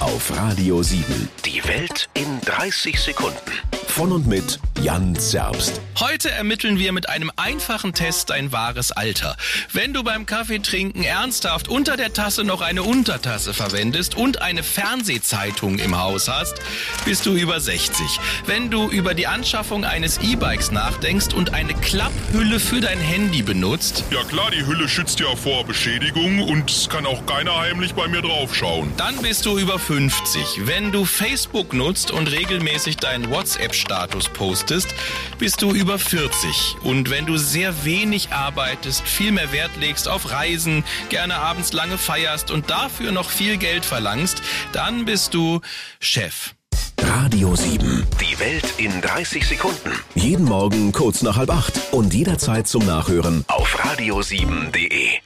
Auf Radio 7. Die Welt in 30 Sekunden. Von und mit Jan Zerbst. Heute ermitteln wir mit einem einfachen Test dein wahres Alter. Wenn du beim Kaffeetrinken ernsthaft unter der Tasse noch eine Untertasse verwendest und eine Fernsehzeitung im Haus hast, bist du über 60. Wenn du über die Anschaffung eines E-Bikes nachdenkst und eine Klapphülle für dein Handy benutzt, Ja klar, die Hülle schützt ja vor Beschädigung und es kann auch keiner heimlich bei mir draufschauen. dann bist du über 50. Wenn du Facebook nutzt und regelmäßig deinen WhatsApp-Status postest, bist du über 40. Und wenn du sehr wenig arbeitest, viel mehr Wert legst auf Reisen, gerne abends lange feierst und dafür noch viel Geld verlangst, dann bist du Chef. Radio 7. Die Welt in 30 Sekunden. Jeden Morgen kurz nach halb acht und jederzeit zum Nachhören Auf radio7.de.